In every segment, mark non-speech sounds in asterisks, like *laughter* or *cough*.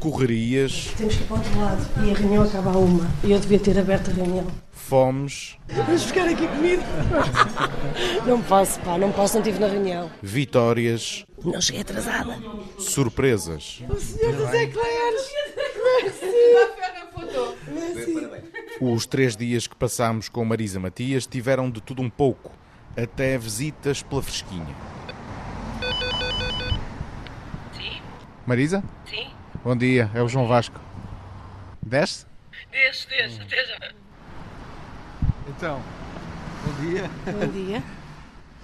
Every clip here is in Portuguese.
correrias. Temos que ir para o outro lado e a reunião acaba a uma. E eu devia ter aberto a reunião. Fomes. Vamos ficar aqui comigo? *laughs* Não posso, pá, não posso, não estive na reunião. Vitórias. Não cheguei atrasada. Surpresas. O senhor José Clares! *laughs* Os três dias que passámos com Marisa Matias tiveram de tudo um pouco, até visitas pela fresquinha. Sim, Marisa? sim. Bom dia, é o João Vasco. Desce? Desce, desce, até já. Então, bom dia. Bom dia.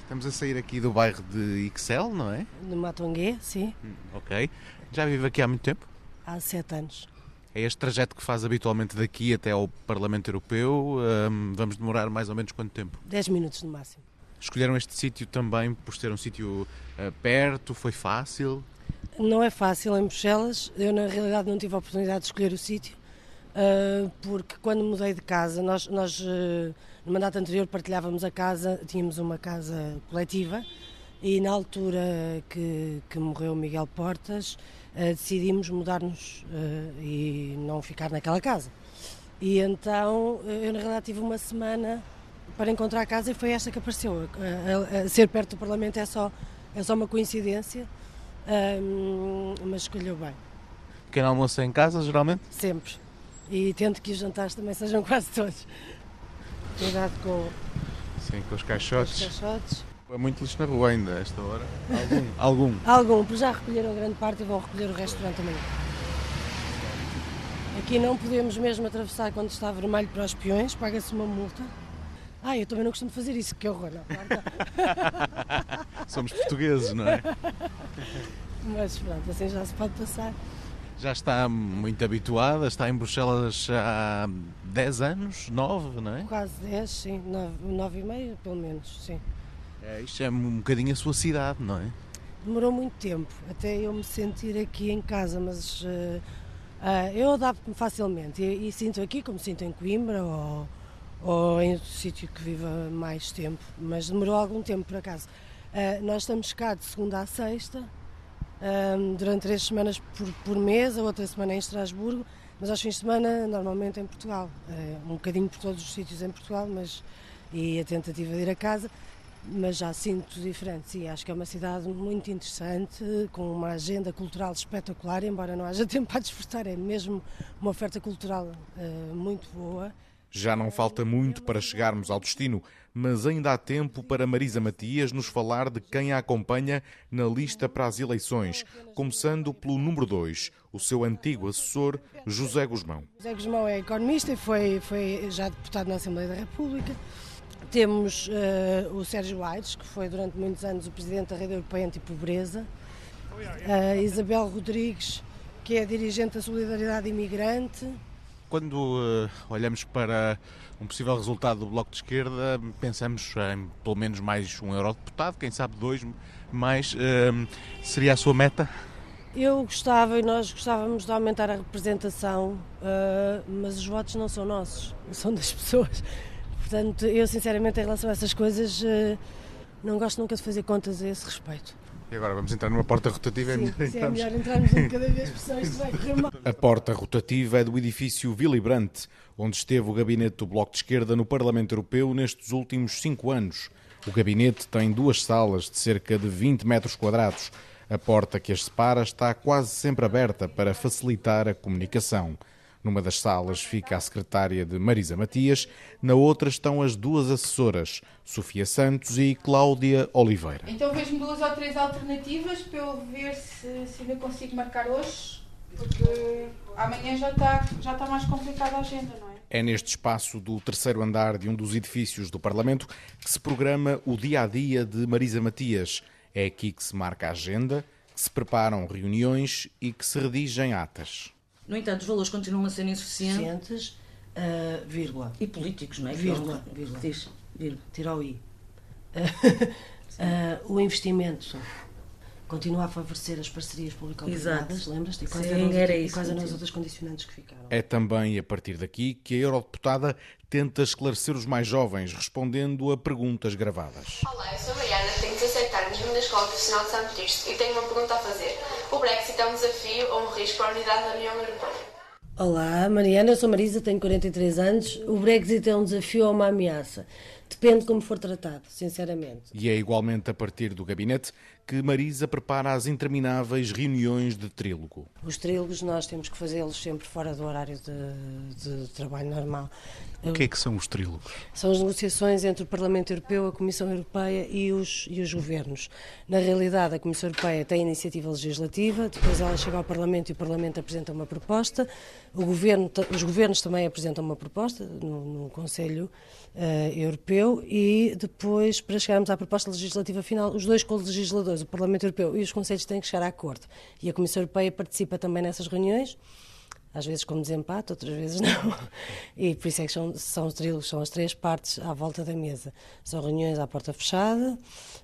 Estamos a sair aqui do bairro de Ixel, não é? No Matonguê, sim, Ok. Já vive aqui há muito tempo? há sete anos. É este trajeto que faz habitualmente daqui até ao Parlamento Europeu. Hum, vamos demorar mais ou menos quanto tempo? Dez minutos no máximo. Escolheram este sítio também por ser um sítio eh, perto, foi fácil. Não é fácil em Bruxelas. Eu, na realidade, não tive a oportunidade de escolher o sítio, ah, porque quando mudei de casa, nós, nós ah, no mandato anterior partilhávamos a casa, tínhamos uma casa coletiva, e na altura que, que morreu Miguel Portas, ah, decidimos mudar-nos e não ficar naquela casa. E então, eu na realidade tive uma semana para encontrar a casa e foi esta que apareceu. A- a- a ser perto do Parlamento é só, é só uma coincidência. Ahm, mas escolheu bem, Pequeno almoço em casa, geralmente? sempre. E tento que os jantares também sejam quase todos. Cuidado com Sim, com os os caixotes. caixotes. É muito lixo na rua ainda, a esta hora. Algum? *laughs* Algum. Algum, pois já recolheram grande parte e vão recolher o resto durante a manhã. Aqui não podemos mesmo atravessar quando está vermelho para os peões, paga-se uma multa. Ah, eu também não costumo fazer isso, que horror. Não, *laughs* Somos portugueses, não é? Mas pronto, assim já se pode passar. Já está muito habituada, está em Bruxelas há 10 anos, 9, não é? Quase 10, sim, 9, e meio, pelo menos, sim. é? Isto é um bocadinho a sua cidade, não é? Demorou muito tempo até eu me sentir aqui em casa, mas eh, ah, eu adapto-me facilmente e, e sinto aqui como sinto em Coimbra ou, ou em outro sítio que viva mais tempo, mas demorou algum tempo por acaso. Ah, nós estamos cá de segunda a sexta, durante três semanas por, por mês, a outra semana em Estrasburgo, mas aos fins de semana normalmente em Portugal. Ah, um bocadinho por todos os sítios em Portugal, mas e a tentativa de ir a casa mas já sinto diferente. Sim, acho que é uma cidade muito interessante, com uma agenda cultural espetacular, embora não haja *laughs* tempo para desfrutar, é mesmo uma oferta cultural eh, muito boa. Já não falta muito para chegarmos ao destino, mas ainda há tempo para Marisa Matias nos falar de quem a acompanha na lista para as eleições, começando pelo número 2, o seu antigo assessor, José Guzmão. José Guzmão é economista e foi, foi já deputado na Assembleia da República. Temos eh, o Sérgio Aires, que foi durante muitos anos o presidente da Rede Europeia Antipobreza. A Isabel Rodrigues, que é dirigente da Solidariedade Imigrante. Quando eh, olhamos para um possível resultado do Bloco de Esquerda, pensamos em pelo menos mais um eurodeputado, quem sabe dois, mais. eh, seria a sua meta? Eu gostava e nós gostávamos de aumentar a representação, ah, mas os votos não são nossos, são das pessoas. Portanto, eu sinceramente, em relação a essas coisas, não gosto nunca de fazer contas a esse respeito. E agora vamos entrar numa porta rotativa, é Sim, melhor sim, é entrarmos. melhor entrarmos em cada vez pessoas, isto vai correr mal. A porta rotativa é do edifício Willy Brandt, onde esteve o gabinete do Bloco de Esquerda no Parlamento Europeu nestes últimos cinco anos. O gabinete tem duas salas de cerca de 20 metros quadrados. A porta que as separa está quase sempre aberta para facilitar a comunicação. Numa das salas fica a secretária de Marisa Matias, na outra estão as duas assessoras, Sofia Santos e Cláudia Oliveira. Então vejo-me duas ou três alternativas para eu ver se, se ainda consigo marcar hoje, porque amanhã já está, já está mais complicada a agenda, não é? É neste espaço do terceiro andar de um dos edifícios do Parlamento que se programa o dia a dia de Marisa Matias. É aqui que se marca a agenda, que se preparam reuniões e que se redigem atas. No entanto, os valores continuam a ser insuficientes Cientes, ah, vírgula, e políticos, não é? vírgula, vírgula, Diz. vírgula, tira o i. Ah, *laughs* ah, o investimento continua a favorecer as parcerias público-privadas, Exato. lembras-te? E quais Sim, eram, era e isso quais que eram as outras condicionantes que ficaram? É também a partir daqui que a eurodeputada tenta esclarecer os mais jovens, respondendo a perguntas gravadas. Olá, eu sou a Mariana, tenho 17 anos, vivo na Escola Profissional de Santo Tirso e tenho uma pergunta a fazer. O Brexit é um desafio ou um risco para a unidade da União Europeia? Olá, Mariana, eu sou Marisa, tenho 43 anos. O Brexit é um desafio ou uma ameaça? Depende de como for tratado, sinceramente. E é igualmente a partir do gabinete que Marisa prepara as intermináveis reuniões de trílogo. Os trílogos nós temos que fazê-los sempre fora do horário de, de trabalho normal. O que é que são os trílogos? São as negociações entre o Parlamento Europeu, a Comissão Europeia e os, e os governos. Na realidade, a Comissão Europeia tem a iniciativa legislativa, depois ela chega ao Parlamento e o Parlamento apresenta uma proposta, o governo, os governos também apresentam uma proposta no, no Conselho eh, Europeu e depois, para chegarmos à proposta legislativa final, os dois co-legisladores, o Parlamento Europeu e os Conselhos, têm que chegar a acordo. E a Comissão Europeia participa também nessas reuniões às vezes como desempate, outras vezes não. *laughs* E por isso é que são, são os trílogos, são as três partes à volta da mesa. São reuniões à porta fechada,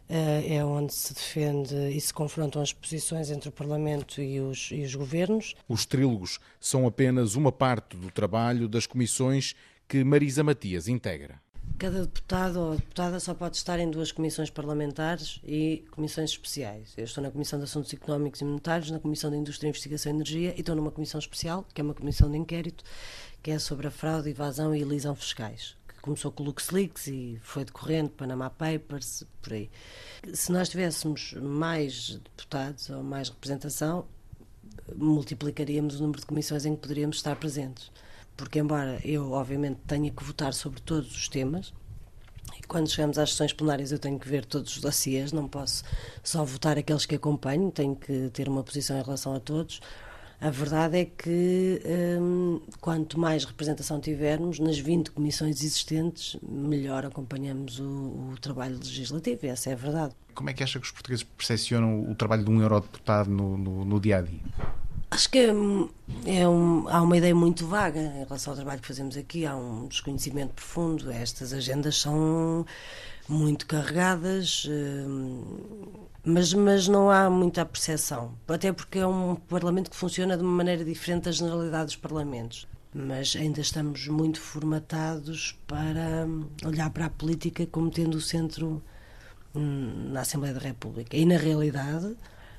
eh, é onde se defende e se confrontam as posições entre o Parlamento e os, e os governos. Os trílogos são apenas uma parte do trabalho das comissões que Marisa Matias integra. Cada deputado ou deputada só pode estar em duas comissões parlamentares e comissões especiais. Eu estou na Comissão de Assuntos Económicos e Monetários, na Comissão de Indústria, Investigação e Energia e estou numa comissão especial, que é uma comissão de inquérito, que é sobre a fraude, evasão e elisão fiscais. Que começou com o LuxLeaks e foi decorrendo, Panama Papers, por aí. Se nós tivéssemos mais deputados ou mais representação, multiplicaríamos o número de comissões em que poderíamos estar presentes. Porque, embora eu, obviamente, tenha que votar sobre todos os temas, e quando chegamos às sessões plenárias eu tenho que ver todos os dossiês, não posso só votar aqueles que acompanho, tenho que ter uma posição em relação a todos. A verdade é que hum, quanto mais representação tivermos nas 20 comissões existentes, melhor acompanhamos o, o trabalho legislativo, essa é a verdade. Como é que acha que os portugueses percepcionam o trabalho de um eurodeputado no, no, no dia a dia? Acho que hum, é um- há uma ideia muito vaga em relação ao trabalho que fazemos aqui, há um desconhecimento profundo. Estas agendas são muito carregadas, hum, mas, mas não há muita percepção. Até porque é um Parlamento que funciona de uma maneira diferente da generalidade dos Parlamentos. Mas ainda estamos muito formatados para hum, olhar para a política como tendo o centro hum, na Assembleia da República. E na realidade,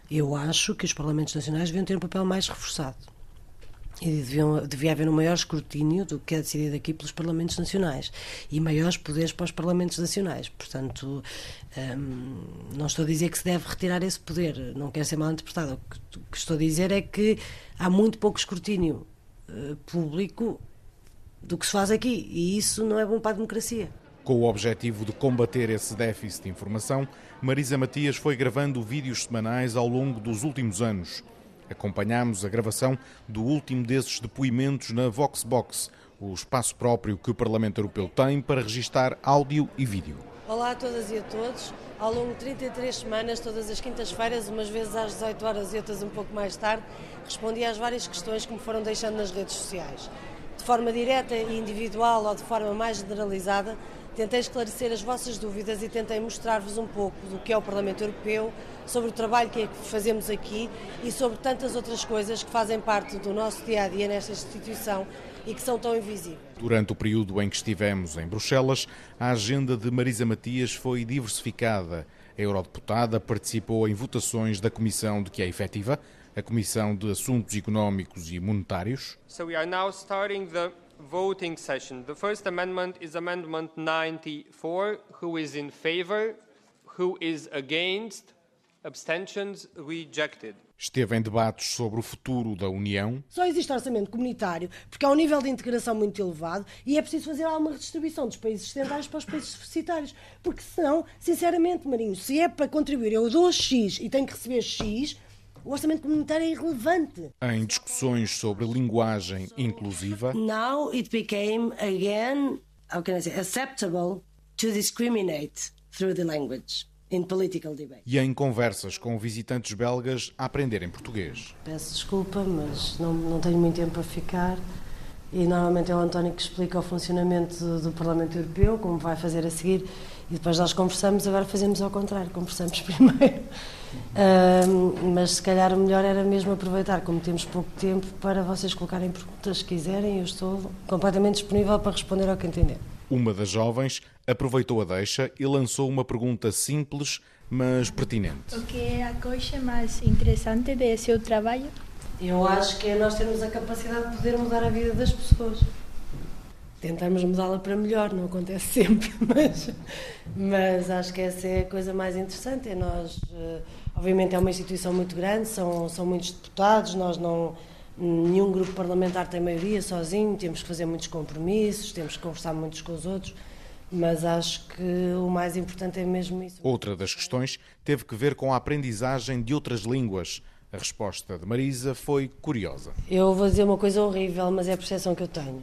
eu acho que os Parlamentos Nacionais deviam ter um papel mais reforçado. E deviam, devia haver um maior escrutínio do que é decidido aqui pelos Parlamentos Nacionais e maiores poderes para os Parlamentos Nacionais. Portanto, hum, não estou a dizer que se deve retirar esse poder, não quero ser mal interpretado. O que, estou a dizer é que há muito pouco escrutínio eh, público do que se faz aqui e isso não é bom para a democracia. Com o objetivo de combater esse déficit de informação, Marisa Matias foi gravando vídeos semanais ao longo dos últimos anos. Acompanhámos a gravação do último desses depoimentos na Voxbox, o espaço próprio que o Parlamento Europeu tem para registar áudio e vídeo. Olá a todas e a todos. Ao longo de 33 semanas, todas as quintas-feiras, umas vezes às 18 horas e outras um pouco mais tarde, respondi às várias questões que me foram deixando nas redes sociais. De forma direta e individual ou de forma mais generalizada, tentei esclarecer as vossas dúvidas e tentei mostrar-vos um pouco do que é o Parlamento Europeu, sobre o trabalho que é que fazemos aqui e sobre tantas outras coisas que fazem parte do nosso dia a dia nesta instituição e que são tão invisíveis. Durante o período em que estivemos em Bruxelas, a agenda de Marisa Matias foi diversificada. A eurodeputada participou em votações da comissão de que é efetiva, a Comissão de Assuntos Económicos e Monetários, So voting session. The first amendment is Amendment 94. Who is in favor? Who is against? Abstentions? Rejected. esteve em debates sobre o futuro da União, Só existe orçamento comunitário porque há um nível de integração muito elevado e é preciso fazer alguma redistribuição dos países ocidentais para os países deficitários. Porque senão, sinceramente, Marinho, se é para contribuir, eu dou X e tenho que receber X, o orçamento comunitário é irrelevante. em discussões sobre linguagem inclusiva, Now it became again, how can I say, acceptable to discriminate through the language in political debate. e em conversas com visitantes belgas a aprenderem português. Peço desculpa, mas não, não tenho muito tempo para ficar. E normalmente é o António que explica o funcionamento do, do Parlamento Europeu, como vai fazer a seguir. E depois nós conversamos, agora fazemos ao contrário, conversamos *laughs* primeiro. Uh, mas se calhar o melhor era mesmo aproveitar, como temos pouco tempo, para vocês colocarem perguntas se quiserem. Eu estou completamente disponível para responder ao que entender. Uma das jovens aproveitou a deixa e lançou uma pergunta simples, mas pertinente. O que é a coisa mais interessante de seu trabalho? Eu acho que é nós termos a capacidade de poder mudar a vida das pessoas. Tentamos mudá-la para melhor, não acontece *laughs* sempre, mas, mas acho que essa é a coisa mais interessante. É nós, eh, obviamente, é uma instituição muito grande, são, são muitos deputados, nós não. Nenhum grupo parlamentar tem maioria sozinho, temos que fazer muitos compromissos, temos que conversar muitos com os outros, mas acho que o mais importante é mesmo isso. Outra das questões teve que ver com a aprendizagem de outras línguas. A resposta de Marisa foi curiosa. Eu vou dizer uma coisa horrível, mas é a percepção que eu tenho.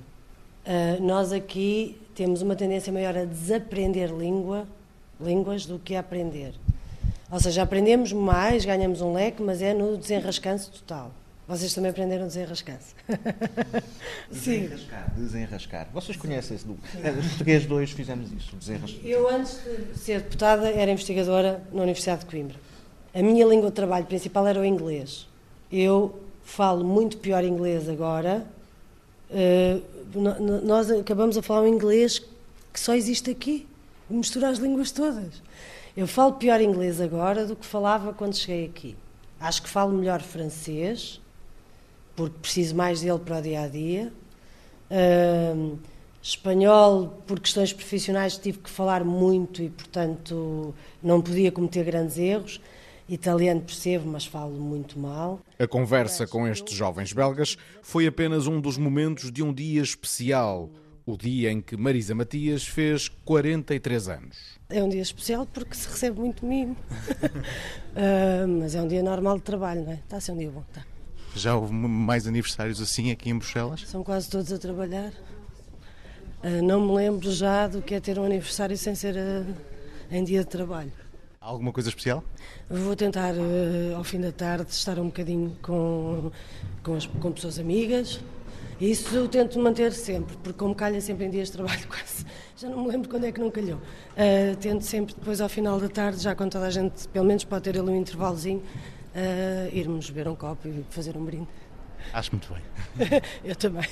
Uh, nós aqui temos uma tendência maior a desaprender língua, línguas do que a aprender. Ou seja, aprendemos mais, ganhamos um leque, mas é no desenrascanço total. Vocês também aprenderam desenrascanço. *laughs* Desenrascar, desenrascar. Vocês conhecem esse Os portugueses dois fizemos isso, desenrascar. Eu, antes de ser deputada, era investigadora na Universidade de Coimbra. A minha língua de trabalho principal era o inglês. Eu falo muito pior inglês agora. Uh, nós acabamos a falar um inglês que só existe aqui. Misturar as línguas todas. Eu falo pior inglês agora do que falava quando cheguei aqui. Acho que falo melhor francês, porque preciso mais dele para o dia a dia. Espanhol, por questões profissionais, tive que falar muito e, portanto, não podia cometer grandes erros. Italiano percebo, mas falo muito mal. A conversa com estes jovens belgas foi apenas um dos momentos de um dia especial, o dia em que Marisa Matias fez 43 anos. É um dia especial porque se recebe muito mimo, uh, *laughs* mas é um dia normal de trabalho, não é? Está a ser um dia bom, está. Já houve mais aniversários assim aqui em Bruxelas? São quase todos a trabalhar. Uh, não me lembro já do que é ter um aniversário sem ser uh, em dia de trabalho. Alguma coisa especial? Vou tentar, uh, ao fim da tarde, estar um bocadinho com, com, as, com pessoas amigas. Isso eu tento manter sempre, porque como calha sempre em dias de trabalho *laughs* quase, já não me lembro quando é que não calhou. Uh, tento sempre depois ao final da tarde, já quando toda a gente, pelo menos pode ter ali um intervalozinho, uh, irmos beber um copo e fazer um brinde. Acho muito bem. *laughs* eu também.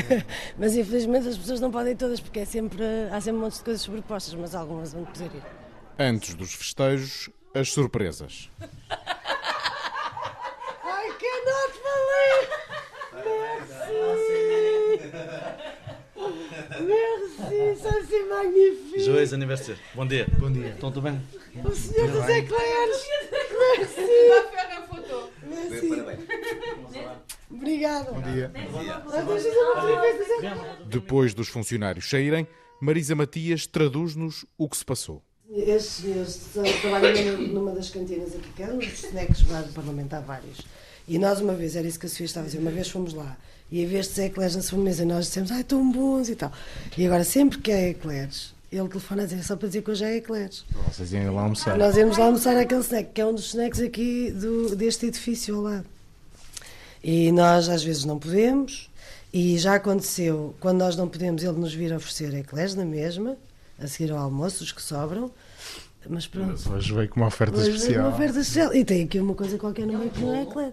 *laughs* mas infelizmente as pessoas não podem todas, porque é sempre, há sempre um monte de coisas sobrepostas, mas algumas vão poder ir. Antes dos festejos, as surpresas. I cannot believe! Merci, ça c'est magnifique! Joyeux anniversaire. Bom dia. Bom dia. Estão tudo bem? O senhor dos eclairs! Merci! faire une photo. Merci! Obrigada! Bom dia. Depois dos funcionários saírem, Marisa Matias traduz-nos o que se passou. Este, este trabalho numa das cantinas aqui, que é um dos snacks parlamentar vários. E nós uma vez, era isso que a Sofia estava a dizer, uma vez fomos lá e havia estes eclairs na sobremesa e nós dissemos, ai, tão bons e tal. E agora, sempre que há eclairs, ele telefona a dizer, só para dizer que hoje há eclairs. Vocês iam lá almoçar. Nós íamos lá almoçar aquele snack, que é um dos snacks aqui do, deste edifício ao lado. E nós às vezes não podemos, e já aconteceu, quando nós não podemos, ele nos vir oferecer eclairs na mesma, a seguir ao almoço, os que sobram. Mas pronto. Mas hoje veio com uma oferta Hoje especial. veio uma oferta especial. E tem aqui uma coisa qualquer no meio que não é eclair.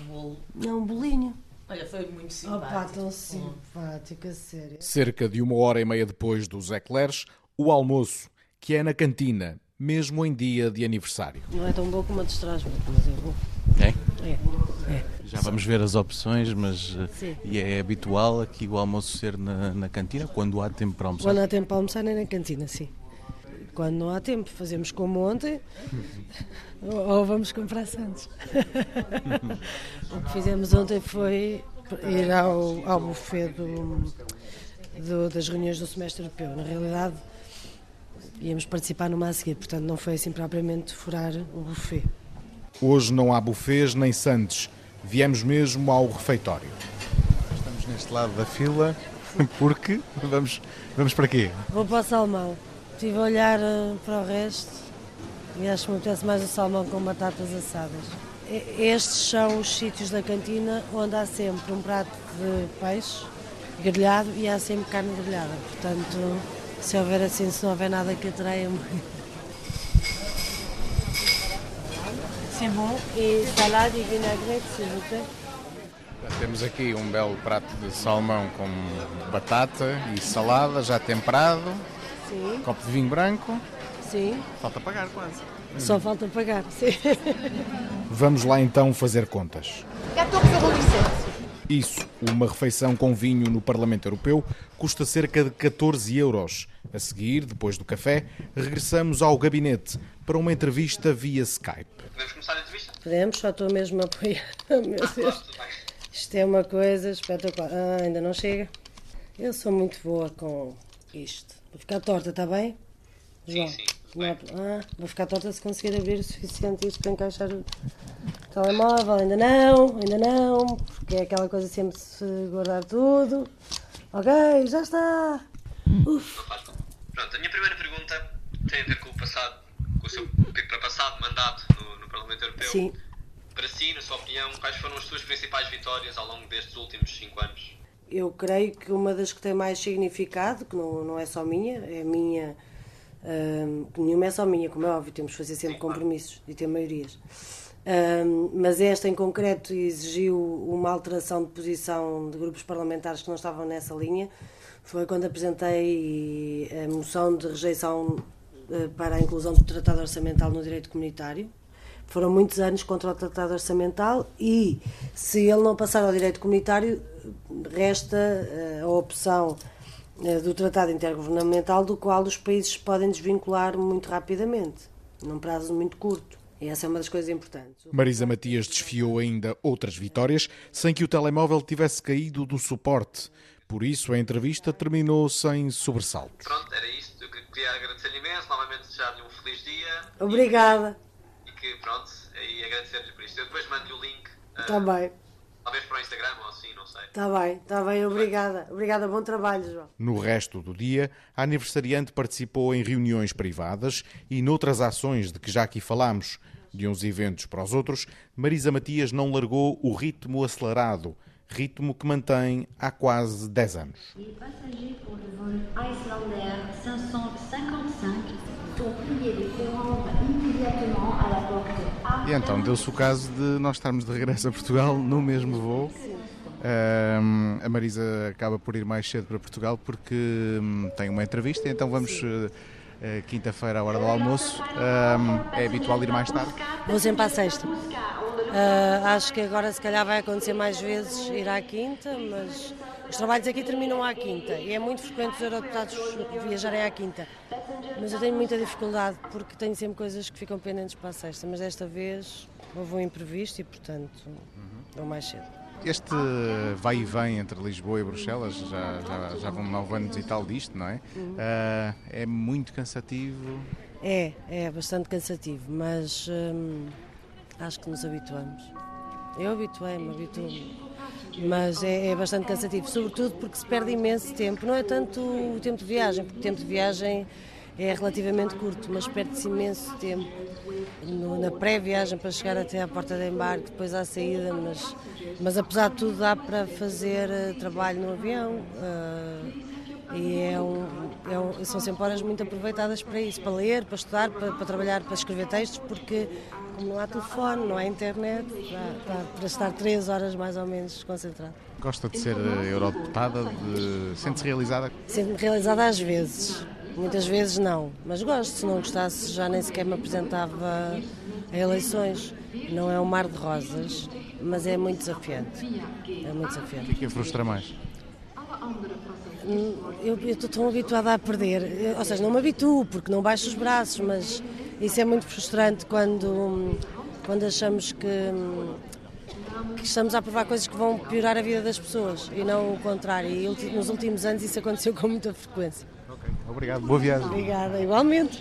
Um bolo. Não, um bolinho. Olha, foi muito Opa, simpático. tão simpática, sério. Cerca de uma hora e meia depois dos eclairs, o almoço, que é na cantina, mesmo em dia de aniversário. Não é tão bom como a dos Strasbourg, mas é bom. É? É, é. Já vamos ver as opções, mas eh, Sim. e é habitual aqui o almoço ser na, na cantina, quando há tempo para almoçar. Quando há tempo para almoçar, nem na cantina, sim. Quando não há tempo, fazemos como ontem, *laughs* ou, vamos comprar Santos. *laughs* o que fizemos ontem foi ir ao, ao buffet do, do- das reuniões do semestre europeu. Na realidade, íamos participar numa a seguir, portanto não foi assim propriamente furar o buffet. Hoje não há bufês nem sandes. Viemos mesmo ao refeitório. Estamos neste lado da fila, *laughs* porque vamos, vamos para quê? Vou para o salmão. Estive a olhar eh, para o resto e acho que me apetece mais o salmão com batatas assadas. Estes são os sítios da cantina onde há sempre um prato de peixe grelhado e há sempre carne grelhada. Portanto, Se houver assim, se não houver nada que atraia muito. C'est bom. E salada e vinagrete, s'il vous plaît. Temos aqui um belo prato de salmão com batata e salada já temperado, Sim, copo de vinho branco. sim. Falta pagar quase. Só falta pagar, sim. Vamos lá então fazer contas. 14,07€. Isso, uma refeição com vinho no Parlamento Europeu custa cerca de 14 euros. A seguir, depois do café, regressamos ao gabinete para uma entrevista via Skype. Podemos começar a entrevista? Podemos, só estou mesmo a apoiar. *laughs* Meu Deus. Tudo bem. Isto é uma coisa espetacular. Ah, ainda não chega. Eu sou muito boa com isto. Vou ficar torta, está bem? João? sim, Ah, vou ficar torta se conseguir abrir o suficiente isto para encaixar o telemóvel. Ainda não, ainda não, porque é aquela coisa sempre de se guardar tudo. Ok, já está. Uf. Não faz mal. Pronto, a minha primeira pergunta tem a ver com o passado, com o seu para passado mandato no, no Parlamento Europeu. Sim. Para si, na sua opinião, quais foram as suas principais vitórias ao longo destes últimos cinco anos? Eu creio que uma das que tem mais significado, que não, não é só minha, é minha, que nenhuma é só minha, como é óbvio, temos que fazer sempre compromissos e ter maiorias. Hum, mas esta em concreto exigiu uma alteração de posição de grupos parlamentares que não estavam nessa linha. Foi quando apresentei a moção de rejeição eh, para a inclusão do Tratado Orçamental no direito comunitário. Foram muitos anos contra o Tratado Orçamental e, se ele não passar ao direito comunitário, resta eh, a opção do Tratado Intergovernamental, do qual os países se podem desvincular muito rapidamente, num prazo muito curto. E essa é uma das coisas importantes. Marisa Matias desfiou ainda outras vitórias sem que o telemóvel tivesse caído do suporte. Por isso, a entrevista terminou sem sobressaltos. Pronto, era isto. Eu queria agradecer-lhe imenso, novamente desejar-lhe um feliz dia Obrigada. e que, pronto, e agradecer-lhe por isto. Eu depois mando-lhe o link, Está bem, talvez para o Instagram ou assim, não sei. está bem, está bem, obrigada. Obrigada, bom trabalho, João. No resto do dia, a aniversariante participou em reuniões privadas e noutras ações de que já aqui falámos. De uns eventos para os outros, Marisa Matias não largou o ritmo acelerado, ritmo que mantém há quase 10 anos. Les passagers pour le vol Icelandair 555 sont priés de se rendre immédiatement à la porte A. E então deu-se o caso de nós estarmos de regresso a Portugal no mesmo voo. Ahm, a Marisa acaba por ir mais cedo para Portugal porque hum, tem uma entrevista, então vamos eh, quinta-feira à hora do almoço. Ahm, é habitual ir mais tarde. Vou sempre à sexta. Ah, acho que agora se calhar vai acontecer mais vezes ir à quinta, mas os trabalhos aqui terminam à quinta e é muito frequente os eurodeputados viajarem à quinta. Mas eu tenho muita dificuldade porque tenho sempre coisas que ficam pendentes para a sexta, mas desta vez houve um imprevisto e portanto vou mais cedo. Este vai e vem entre Lisboa e Bruxelas, já, já, já vão nove anos e tal disto, não é? Ah, é muito cansativo. É, é bastante cansativo, mas hum, acho que nos habituamos. Eu habituei-me, habituo-me. Mas é, é bastante cansativo, sobretudo porque se perde imenso tempo. Não é tanto o tempo de viagem, porque o tempo de viagem é relativamente curto, mas perde-se imenso tempo no- na pré-viagem para chegar até à porta de embarque, depois à saída, mas, mas apesar de tudo dá para fazer eh, trabalho no avião. eh, e é um, é um- são sempre horas muito aproveitadas para isso, para ler, para estudar, para, para trabalhar, para escrever textos, porque como não há telefone, não há internet, dá, dá para estar três horas mais ou menos concentrado. Gosta de ser eh, eurodeputada? De... Sente-se realizada? Sinto-me realizada às vezes, muitas vezes não, mas gosto, se não gostasse já nem sequer me apresentava a eleições. Não é um mar de rosas, mas é muito desafiante. É muito desafiante. O que é que frustra mais? Hum, Eu estou tão habituada a perder, ou seja, não me habituo porque não baixo os braços, mas isso é muito frustrante quando, quando achamos que, que estamos a provar coisas que vão piorar a vida das pessoas e não o contrário. E nos últimos anos isso aconteceu com muita frequência. Obrigado, boa viagem. Obrigada, igualmente.